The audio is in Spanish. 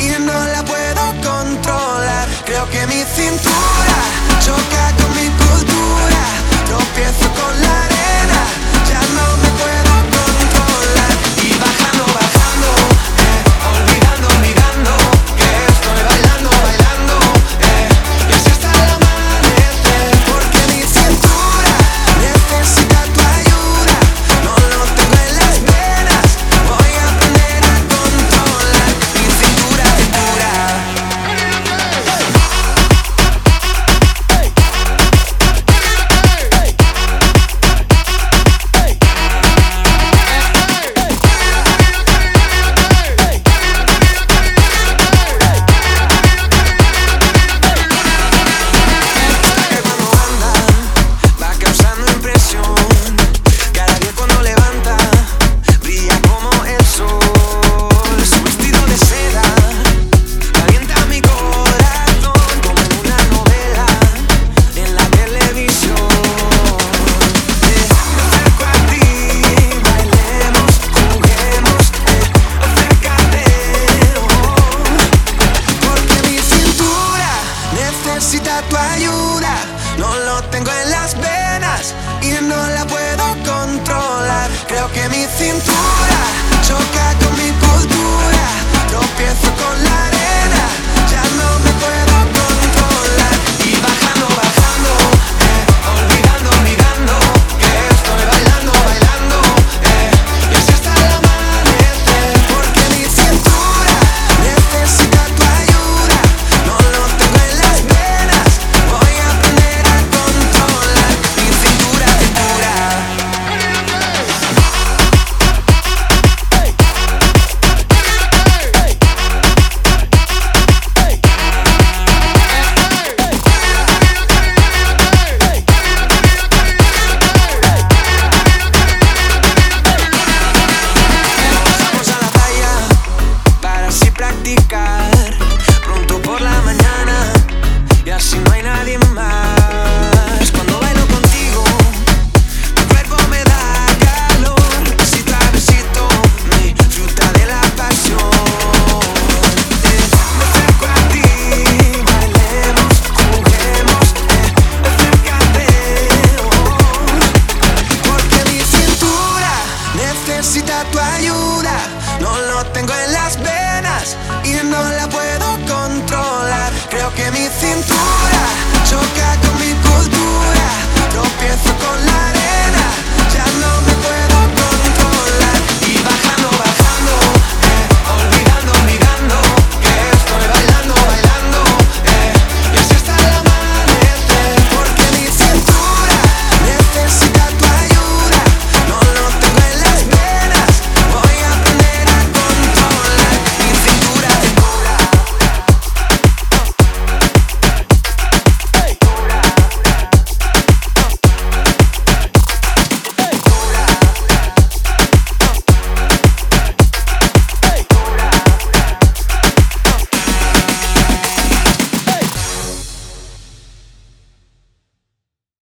y no la puedo controlar. Creo que mi cintura choca con mi cultura. pronto por la mañana y así no hay nadie más.